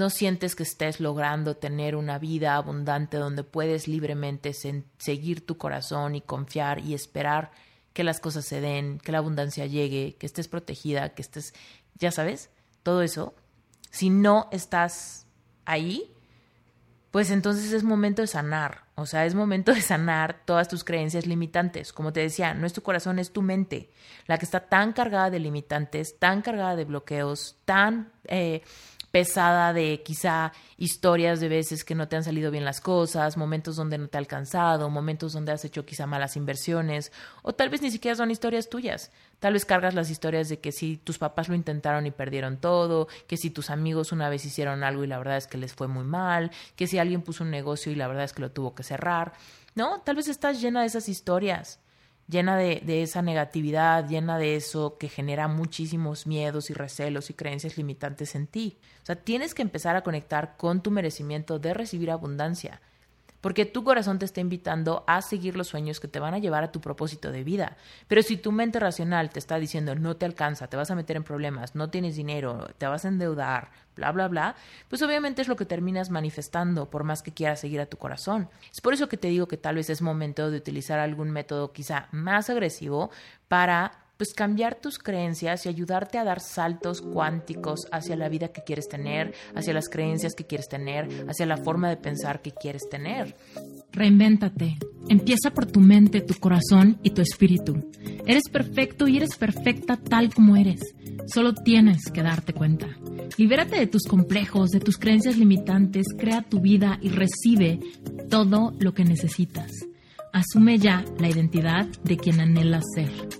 no sientes que estés logrando tener una vida abundante donde puedes libremente seguir tu corazón y confiar y esperar que las cosas se den, que la abundancia llegue, que estés protegida, que estés, ya sabes, todo eso, si no estás ahí, pues entonces es momento de sanar. O sea, es momento de sanar todas tus creencias limitantes. Como te decía, no es tu corazón, es tu mente, la que está tan cargada de limitantes, tan cargada de bloqueos, tan eh, pesada de quizá historias de veces que no te han salido bien las cosas, momentos donde no te ha alcanzado, momentos donde has hecho quizá malas inversiones, o tal vez ni siquiera son historias tuyas. Tal vez cargas las historias de que si tus papás lo intentaron y perdieron todo, que si tus amigos una vez hicieron algo y la verdad es que les fue muy mal, que si alguien puso un negocio y la verdad es que lo tuvo que cerrar. No, tal vez estás llena de esas historias llena de, de, esa negatividad, llena de eso que genera muchísimos miedos y recelos y creencias limitantes en ti. O sea, tienes que empezar a conectar con tu merecimiento de recibir abundancia porque tu corazón te está invitando a seguir los sueños que te van a llevar a tu propósito de vida. Pero si tu mente racional te está diciendo no te alcanza, te vas a meter en problemas, no tienes dinero, te vas a endeudar, bla, bla, bla, pues obviamente es lo que terminas manifestando por más que quieras seguir a tu corazón. Es por eso que te digo que tal vez es momento de utilizar algún método quizá más agresivo para pues cambiar tus creencias y ayudarte a dar saltos cuánticos hacia la vida que quieres tener, hacia las creencias que quieres tener, hacia la forma de pensar que quieres tener. Reinvéntate. Empieza por tu mente, tu corazón y tu espíritu. Eres perfecto y eres perfecta tal como eres. Solo tienes que darte cuenta. Libérate de tus complejos, de tus creencias limitantes, crea tu vida y recibe todo lo que necesitas. Asume ya la identidad de quien anhelas ser.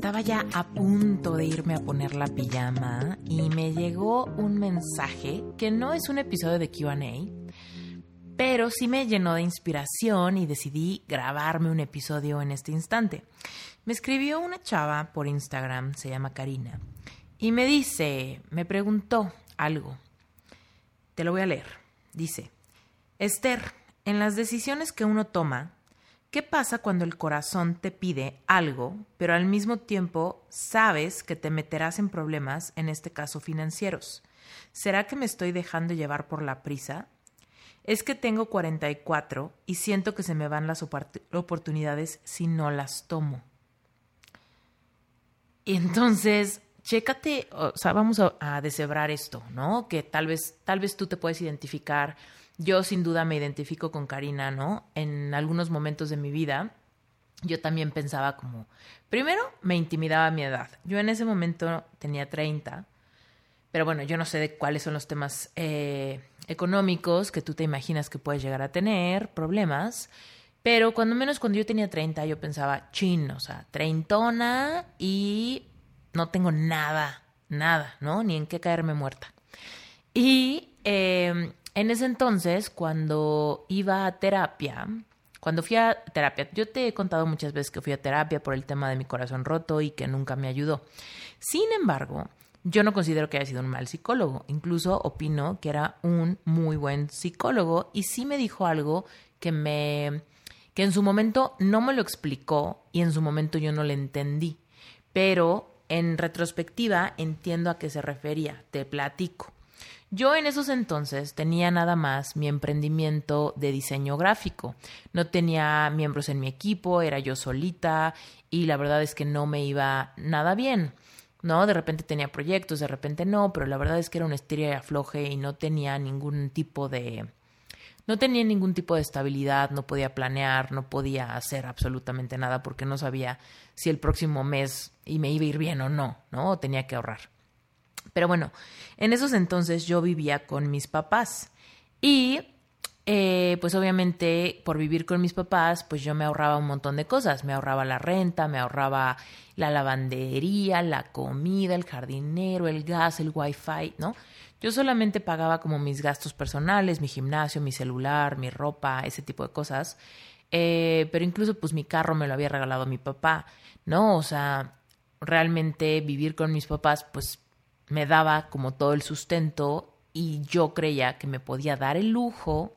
Estaba ya a punto de irme a poner la pijama y me llegó un mensaje que no es un episodio de QA, pero sí me llenó de inspiración y decidí grabarme un episodio en este instante. Me escribió una chava por Instagram, se llama Karina, y me dice, me preguntó algo. Te lo voy a leer. Dice, Esther, en las decisiones que uno toma, ¿Qué pasa cuando el corazón te pide algo, pero al mismo tiempo sabes que te meterás en problemas, en este caso financieros? ¿Será que me estoy dejando llevar por la prisa? Es que tengo 44 y siento que se me van las oportunidades si no las tomo. Y entonces, chécate, o sea, vamos a, a deshebrar esto, ¿no? Que tal vez, tal vez tú te puedes identificar yo sin duda me identifico con Karina, ¿no? En algunos momentos de mi vida, yo también pensaba como, primero me intimidaba mi edad. Yo en ese momento tenía 30, pero bueno, yo no sé de cuáles son los temas eh, económicos que tú te imaginas que puedes llegar a tener, problemas. Pero cuando menos cuando yo tenía 30, yo pensaba, chin, o sea, treintona y no tengo nada, nada, ¿no? Ni en qué caerme muerta. Y eh, en ese entonces, cuando iba a terapia, cuando fui a terapia, yo te he contado muchas veces que fui a terapia por el tema de mi corazón roto y que nunca me ayudó. Sin embargo, yo no considero que haya sido un mal psicólogo. Incluso opino que era un muy buen psicólogo y sí me dijo algo que me que en su momento no me lo explicó y en su momento yo no le entendí. Pero en retrospectiva entiendo a qué se refería. Te platico. Yo en esos entonces tenía nada más mi emprendimiento de diseño gráfico. No tenía miembros en mi equipo, era yo solita y la verdad es que no me iba nada bien. ¿no? De repente tenía proyectos, de repente no, pero la verdad es que era una estira y afloje y no tenía ningún tipo de no tenía ningún tipo de estabilidad, no podía planear, no podía hacer absolutamente nada porque no sabía si el próximo mes y me iba a ir bien o no, ¿no? Tenía que ahorrar. Pero bueno, en esos entonces yo vivía con mis papás y eh, pues obviamente por vivir con mis papás, pues yo me ahorraba un montón de cosas. Me ahorraba la renta, me ahorraba la lavandería, la comida, el jardinero, el gas, el wifi, ¿no? Yo solamente pagaba como mis gastos personales, mi gimnasio, mi celular, mi ropa, ese tipo de cosas. Eh, pero incluso pues mi carro me lo había regalado mi papá, ¿no? O sea, realmente vivir con mis papás pues me daba como todo el sustento y yo creía que me podía dar el lujo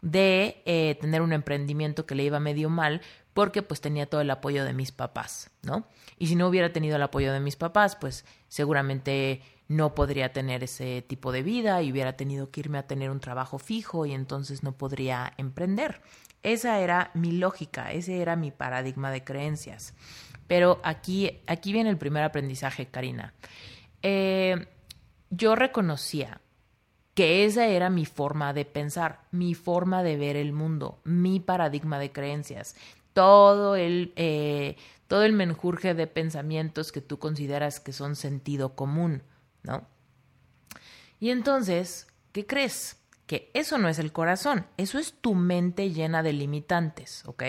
de eh, tener un emprendimiento que le iba medio mal porque pues tenía todo el apoyo de mis papás, ¿no? Y si no hubiera tenido el apoyo de mis papás, pues seguramente no podría tener ese tipo de vida y hubiera tenido que irme a tener un trabajo fijo y entonces no podría emprender. Esa era mi lógica, ese era mi paradigma de creencias. Pero aquí, aquí viene el primer aprendizaje, Karina. Eh, yo reconocía que esa era mi forma de pensar, mi forma de ver el mundo, mi paradigma de creencias, todo el, eh, todo el menjurje de pensamientos que tú consideras que son sentido común, ¿no? Y entonces, ¿qué crees? Que eso no es el corazón, eso es tu mente llena de limitantes, ¿ok?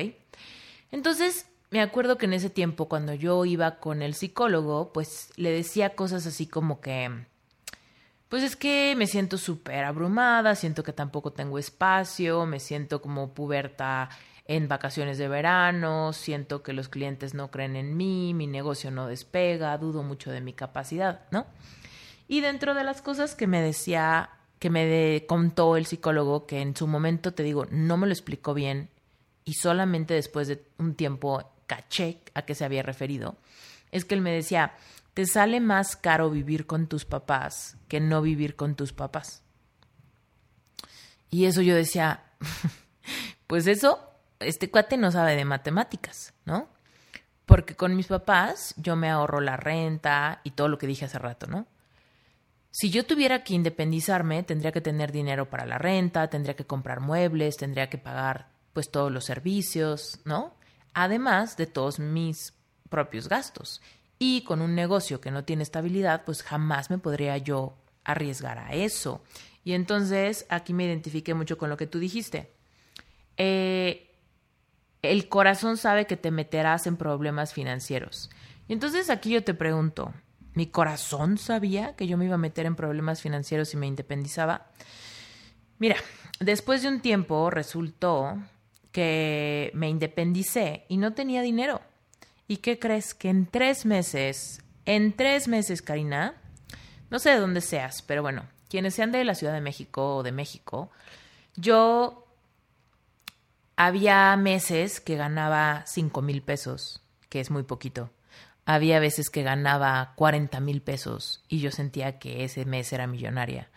Entonces, me acuerdo que en ese tiempo, cuando yo iba con el psicólogo, pues le decía cosas así como que, pues es que me siento súper abrumada, siento que tampoco tengo espacio, me siento como puberta en vacaciones de verano, siento que los clientes no creen en mí, mi negocio no despega, dudo mucho de mi capacidad, ¿no? Y dentro de las cosas que me decía, que me contó el psicólogo, que en su momento te digo, no me lo explicó bien y solamente después de un tiempo caché a qué se había referido, es que él me decía, te sale más caro vivir con tus papás que no vivir con tus papás. Y eso yo decía, pues eso, este cuate no sabe de matemáticas, ¿no? Porque con mis papás yo me ahorro la renta y todo lo que dije hace rato, ¿no? Si yo tuviera que independizarme, tendría que tener dinero para la renta, tendría que comprar muebles, tendría que pagar pues todos los servicios, ¿no? además de todos mis propios gastos. Y con un negocio que no tiene estabilidad, pues jamás me podría yo arriesgar a eso. Y entonces aquí me identifiqué mucho con lo que tú dijiste. Eh, el corazón sabe que te meterás en problemas financieros. Y entonces aquí yo te pregunto, ¿mi corazón sabía que yo me iba a meter en problemas financieros si me independizaba? Mira, después de un tiempo resultó que me independicé y no tenía dinero. ¿Y qué crees? Que en tres meses, en tres meses, Karina, no sé de dónde seas, pero bueno, quienes sean de la Ciudad de México o de México, yo había meses que ganaba cinco mil pesos, que es muy poquito. Había veces que ganaba 40 mil pesos y yo sentía que ese mes era millonaria.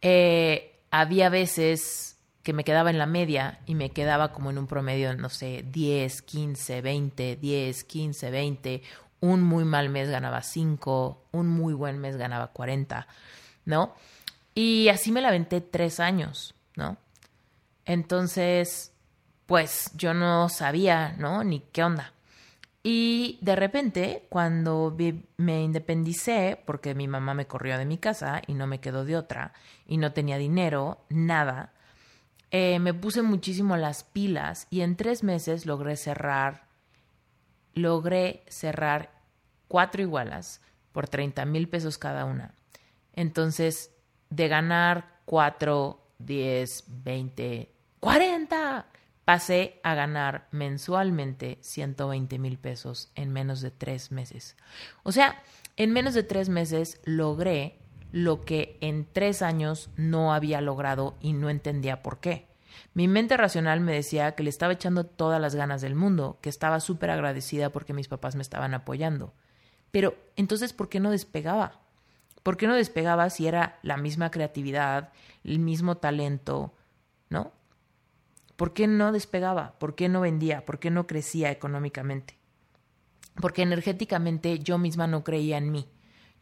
Eh, había veces que me quedaba en la media y me quedaba como en un promedio, no sé, 10, 15, 20, 10, 15, 20. Un muy mal mes ganaba 5, un muy buen mes ganaba 40, ¿no? Y así me la aventé tres años, ¿no? Entonces, pues yo no sabía, ¿no? Ni qué onda. Y de repente, cuando me independicé, porque mi mamá me corrió de mi casa y no me quedó de otra, y no tenía dinero, nada, eh, me puse muchísimo las pilas y en tres meses logré cerrar, logré cerrar cuatro igualas por 30 mil pesos cada una. Entonces, de ganar cuatro, diez, veinte, cuarenta, pasé a ganar mensualmente 120 mil pesos en menos de tres meses. O sea, en menos de tres meses logré lo que en tres años no había logrado y no entendía por qué. Mi mente racional me decía que le estaba echando todas las ganas del mundo, que estaba súper agradecida porque mis papás me estaban apoyando. Pero entonces, ¿por qué no despegaba? ¿Por qué no despegaba si era la misma creatividad, el mismo talento, ¿no? ¿Por qué no despegaba? ¿Por qué no vendía? ¿Por qué no crecía económicamente? Porque energéticamente yo misma no creía en mí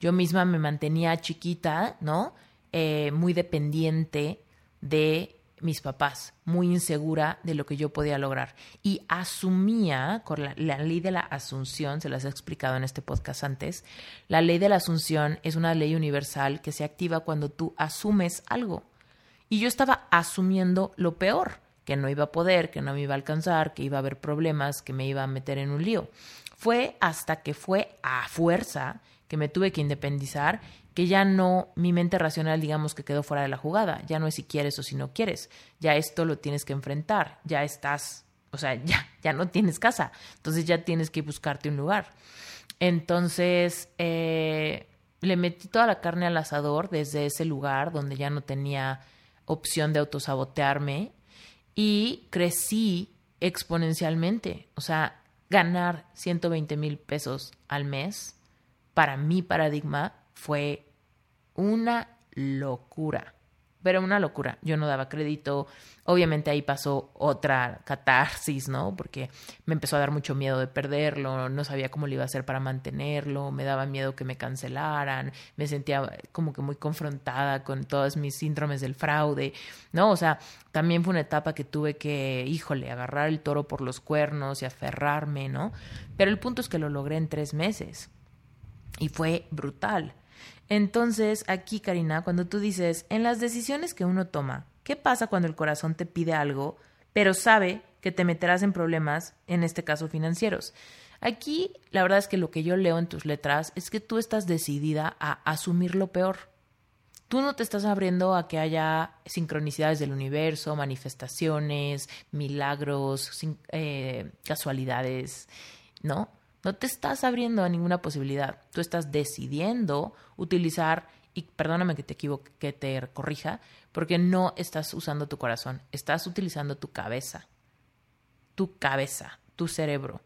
yo misma me mantenía chiquita, ¿no? Eh, muy dependiente de mis papás, muy insegura de lo que yo podía lograr. Y asumía, con la, la, ley de la asunción, se las he explicado en este podcast antes, la ley de la asunción es una ley universal que se activa cuando tú asumes algo. Y yo estaba asumiendo lo peor, que no iba a poder, que no me iba a alcanzar, que iba a haber problemas, que me iba a meter en un lío. Fue hasta que fue a fuerza que me tuve que independizar, que ya no, mi mente racional digamos que quedó fuera de la jugada, ya no es si quieres o si no quieres, ya esto lo tienes que enfrentar, ya estás O sea, ya, ya no tienes casa. Entonces ya tienes que buscarte un lugar. Entonces, eh, le metí toda la carne al asador desde ese lugar donde ya no tenía opción de autosabotearme y crecí exponencialmente. O sea, ganar 120 mil pesos al mes para mi paradigma fue una locura pero una locura. Yo no daba crédito. Obviamente ahí pasó otra catarsis, ¿no? Porque me empezó a dar mucho miedo de perderlo, no sabía cómo lo iba a hacer para mantenerlo, me daba miedo que me cancelaran, me sentía como que muy confrontada con todos mis síndromes del fraude, ¿no? O sea, también fue una etapa que tuve que, híjole, agarrar el toro por los cuernos y aferrarme, ¿no? Pero el punto es que lo logré en tres meses y fue brutal. Entonces, aquí, Karina, cuando tú dices, en las decisiones que uno toma, ¿qué pasa cuando el corazón te pide algo, pero sabe que te meterás en problemas, en este caso financieros? Aquí, la verdad es que lo que yo leo en tus letras es que tú estás decidida a asumir lo peor. Tú no te estás abriendo a que haya sincronicidades del universo, manifestaciones, milagros, eh, casualidades, ¿no? No te estás abriendo a ninguna posibilidad. Tú estás decidiendo utilizar, y perdóname que te equivoque, que te corrija, porque no estás usando tu corazón, estás utilizando tu cabeza. Tu cabeza, tu cerebro.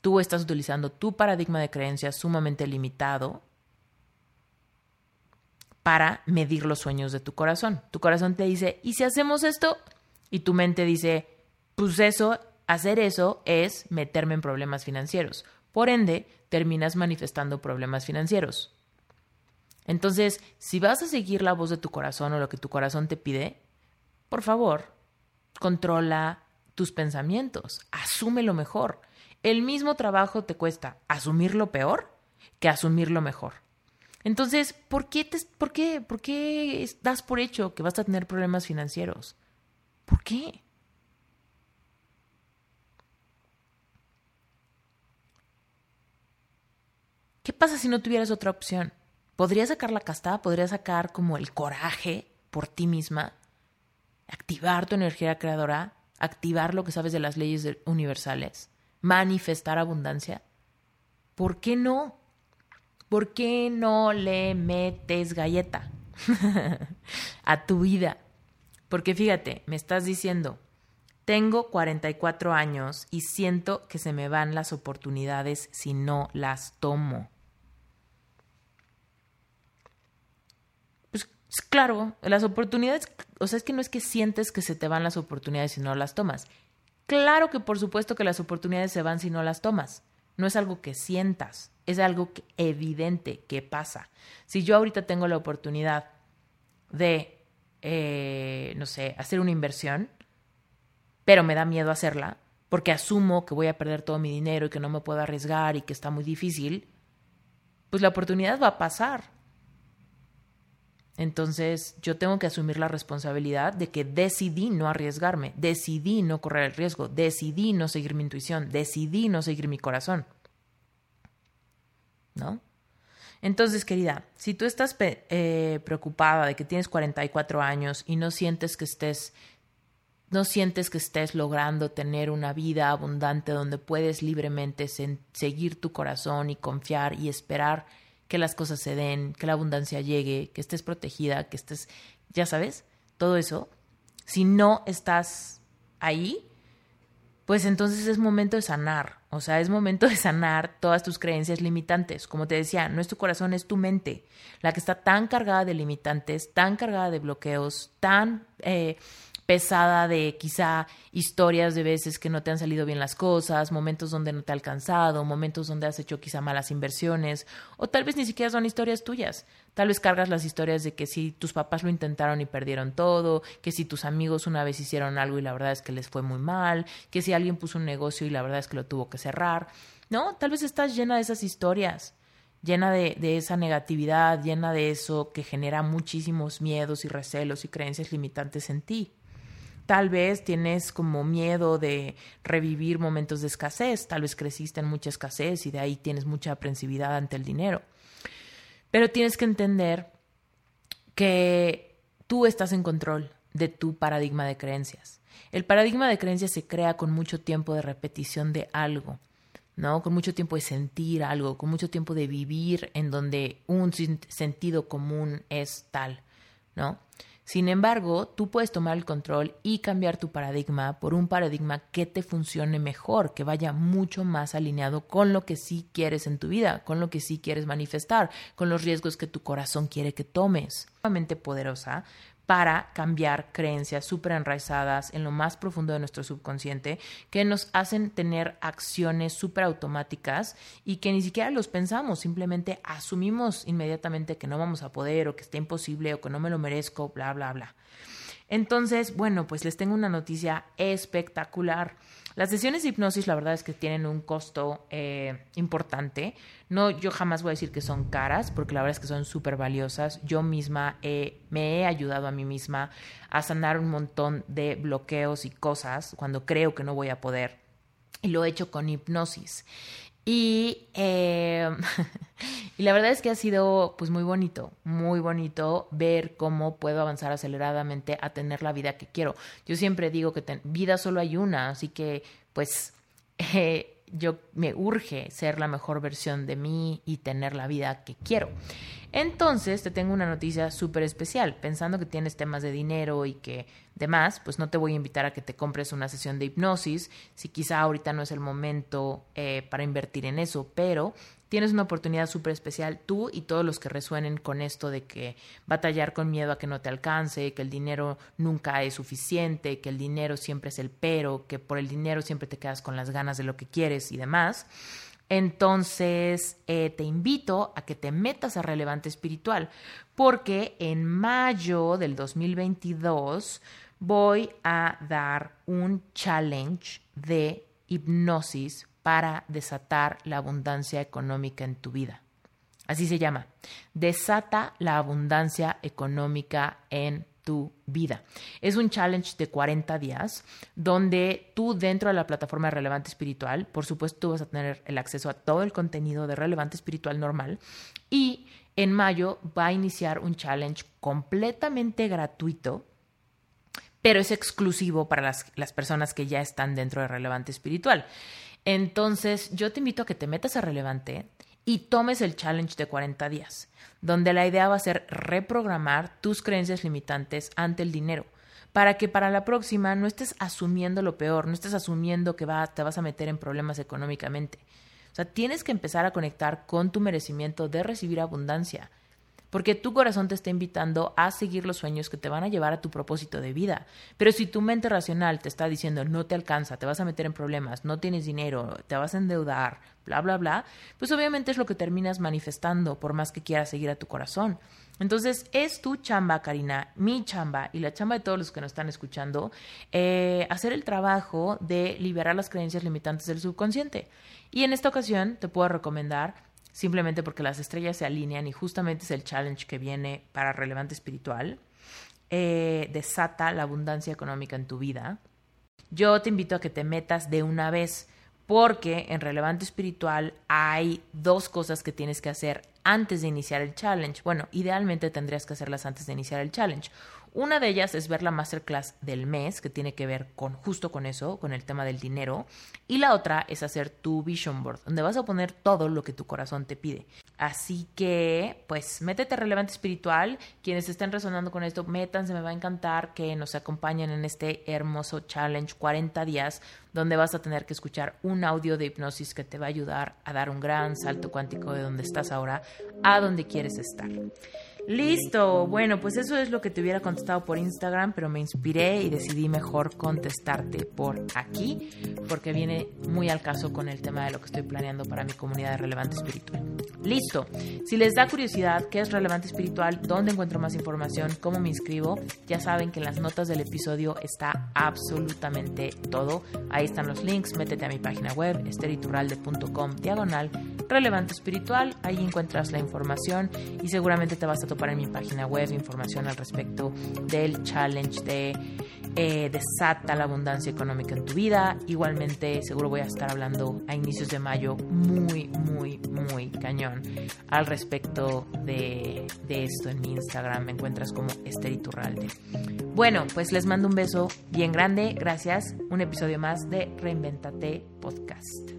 Tú estás utilizando tu paradigma de creencias sumamente limitado para medir los sueños de tu corazón. Tu corazón te dice, ¿y si hacemos esto? Y tu mente dice, pues eso Hacer eso es meterme en problemas financieros. Por ende, terminas manifestando problemas financieros. Entonces, si vas a seguir la voz de tu corazón o lo que tu corazón te pide, por favor, controla tus pensamientos, asume lo mejor. El mismo trabajo te cuesta asumir lo peor que asumir lo mejor. Entonces, ¿por qué, te, por, qué, ¿por qué das por hecho que vas a tener problemas financieros? ¿Por qué? ¿Qué pasa si no tuvieras otra opción? ¿Podrías sacar la casta? ¿Podrías sacar como el coraje por ti misma? ¿Activar tu energía creadora? ¿Activar lo que sabes de las leyes universales? ¿Manifestar abundancia? ¿Por qué no? ¿Por qué no le metes galleta a tu vida? Porque fíjate, me estás diciendo, tengo 44 años y siento que se me van las oportunidades si no las tomo. Claro, las oportunidades, o sea, es que no es que sientes que se te van las oportunidades si no las tomas. Claro que por supuesto que las oportunidades se van si no las tomas. No es algo que sientas, es algo evidente que pasa. Si yo ahorita tengo la oportunidad de, eh, no sé, hacer una inversión, pero me da miedo hacerla, porque asumo que voy a perder todo mi dinero y que no me puedo arriesgar y que está muy difícil, pues la oportunidad va a pasar entonces yo tengo que asumir la responsabilidad de que decidí no arriesgarme, decidí no correr el riesgo, decidí no seguir mi intuición, decidí no seguir mi corazón. ¿No? Entonces, querida, si tú estás eh, preocupada de que tienes 44 años y no sientes que estés no sientes que estés logrando tener una vida abundante donde puedes libremente seguir tu corazón y confiar y esperar que las cosas se den, que la abundancia llegue, que estés protegida, que estés, ya sabes, todo eso. Si no estás ahí, pues entonces es momento de sanar. O sea, es momento de sanar todas tus creencias limitantes. Como te decía, no es tu corazón, es tu mente, la que está tan cargada de limitantes, tan cargada de bloqueos, tan eh, pesada de quizá historias de veces que no te han salido bien las cosas, momentos donde no te ha alcanzado, momentos donde has hecho quizá malas inversiones, o tal vez ni siquiera son historias tuyas. Tal vez cargas las historias de que si tus papás lo intentaron y perdieron todo, que si tus amigos una vez hicieron algo y la verdad es que les fue muy mal, que si alguien puso un negocio y la verdad es que lo tuvo que cerrar. No, tal vez estás llena de esas historias llena de, de, esa negatividad, llena de eso que genera muchísimos miedos y recelos y creencias limitantes en ti. Tal vez tienes como miedo de revivir momentos de escasez, tal vez creciste en mucha escasez y de ahí tienes mucha aprensividad ante el dinero. Pero tienes que entender que tú estás en control de tu paradigma de creencias. El paradigma de creencia se crea con mucho tiempo de repetición de algo. ¿no? Con mucho tiempo de sentir algo, con mucho tiempo de vivir en donde un sentido común es tal, ¿no? Sin embargo, tú puedes tomar el control y cambiar tu paradigma por un paradigma que te funcione mejor, que vaya mucho más alineado con lo que sí quieres en tu vida, con lo que sí quieres manifestar, con los riesgos que tu corazón quiere que tomes. poderosa para cambiar creencias súper enraizadas en lo más profundo de nuestro subconsciente que nos hacen tener acciones súper automáticas y que ni siquiera los pensamos, simplemente asumimos inmediatamente que no vamos a poder o que está imposible o que no me lo merezco, bla, bla, bla. Entonces, bueno, pues les tengo una noticia espectacular. Las sesiones de hipnosis, la verdad es que tienen un costo eh, importante. No, yo jamás voy a decir que son caras, porque la verdad es que son súper valiosas. Yo misma me he ayudado a mí misma a sanar un montón de bloqueos y cosas cuando creo que no voy a poder. Y lo he hecho con hipnosis. Y, eh, y, la verdad es que ha sido pues muy bonito, muy bonito ver cómo puedo avanzar aceleradamente a tener la vida que quiero. Yo siempre digo que vida solo hay una, así que pues eh, yo me urge ser la mejor versión de mí y tener la vida que quiero. Entonces te tengo una noticia súper especial. Pensando que tienes temas de dinero y que demás, pues no te voy a invitar a que te compres una sesión de hipnosis, si quizá ahorita no es el momento eh, para invertir en eso, pero tienes una oportunidad súper especial tú y todos los que resuenen con esto de que batallar con miedo a que no te alcance, que el dinero nunca es suficiente, que el dinero siempre es el pero, que por el dinero siempre te quedas con las ganas de lo que quieres y demás. Entonces, eh, te invito a que te metas a Relevante Espiritual, porque en mayo del 2022 voy a dar un challenge de hipnosis para desatar la abundancia económica en tu vida. Así se llama. Desata la abundancia económica en tu vida. Es un challenge de 40 días donde tú dentro de la plataforma de Relevante Espiritual, por supuesto, tú vas a tener el acceso a todo el contenido de Relevante Espiritual normal y en mayo va a iniciar un challenge completamente gratuito pero es exclusivo para las, las, personas que ya están dentro de Relevante Espiritual. Entonces, yo te invito a que te metas a Relevante y tomes el challenge de 40 días, donde la idea va a ser reprogramar tus creencias limitantes ante el dinero, para que para la próxima no estés asumiendo lo peor, no estés asumiendo que va, te vas a meter en problemas económicamente. O sea, tienes que empezar a conectar con tu merecimiento de recibir abundancia porque tu corazón te está invitando a seguir los sueños que te van a llevar a tu propósito de vida. Pero si tu mente racional te está diciendo no te alcanza, te vas a meter en problemas, no tienes dinero, te vas a endeudar, bla, bla, bla, pues obviamente es lo que terminas manifestando por más que quieras seguir a tu corazón. Entonces es tu chamba, Karina, mi chamba y la chamba de todos los que nos están escuchando, eh, hacer el trabajo de liberar las creencias limitantes del subconsciente. Y en esta ocasión te puedo recomendar simplemente porque las estrellas se alinean y justamente es el challenge que viene para relevante espiritual, eh, desata la abundancia económica en tu vida. Yo te invito a que te metas de una vez porque en relevante espiritual hay dos cosas que tienes que hacer antes de iniciar el challenge. Bueno, idealmente tendrías que hacerlas antes de iniciar el challenge. Una de ellas es ver la masterclass del mes, que tiene que ver con justo con eso, con el tema del dinero. Y la otra es hacer tu vision board, donde vas a poner todo lo que tu corazón te pide. Así que, pues, métete relevante espiritual. Quienes estén resonando con esto, métanse, me va a encantar que nos acompañen en este hermoso challenge 40 días, donde vas a tener que escuchar un audio de hipnosis que te va a ayudar a dar un gran salto cuántico de donde estás ahora a donde quieres estar. Listo, bueno, pues eso es lo que te hubiera contestado por Instagram, pero me inspiré y decidí mejor contestarte por aquí, porque viene muy al caso con el tema de lo que estoy planeando para mi comunidad de Relevante Espiritual. Listo, si les da curiosidad qué es Relevante Espiritual, dónde encuentro más información, cómo me inscribo, ya saben que en las notas del episodio está absolutamente todo. Ahí están los links, métete a mi página web, esteriturralde.com, diagonal, Relevante Espiritual, ahí encuentras la información y seguramente te vas a para en mi página web información al respecto del challenge de eh, Desata la abundancia económica en tu vida. Itualmente, seguro voy a estar hablando a inicios de mayo muy, muy, muy cañón al respecto de, esto en mi Instagram. Me encuentras como Esther Bueno, pues les mando un beso bien grande. Gracias. Un episodio más de Reinventate Podcast.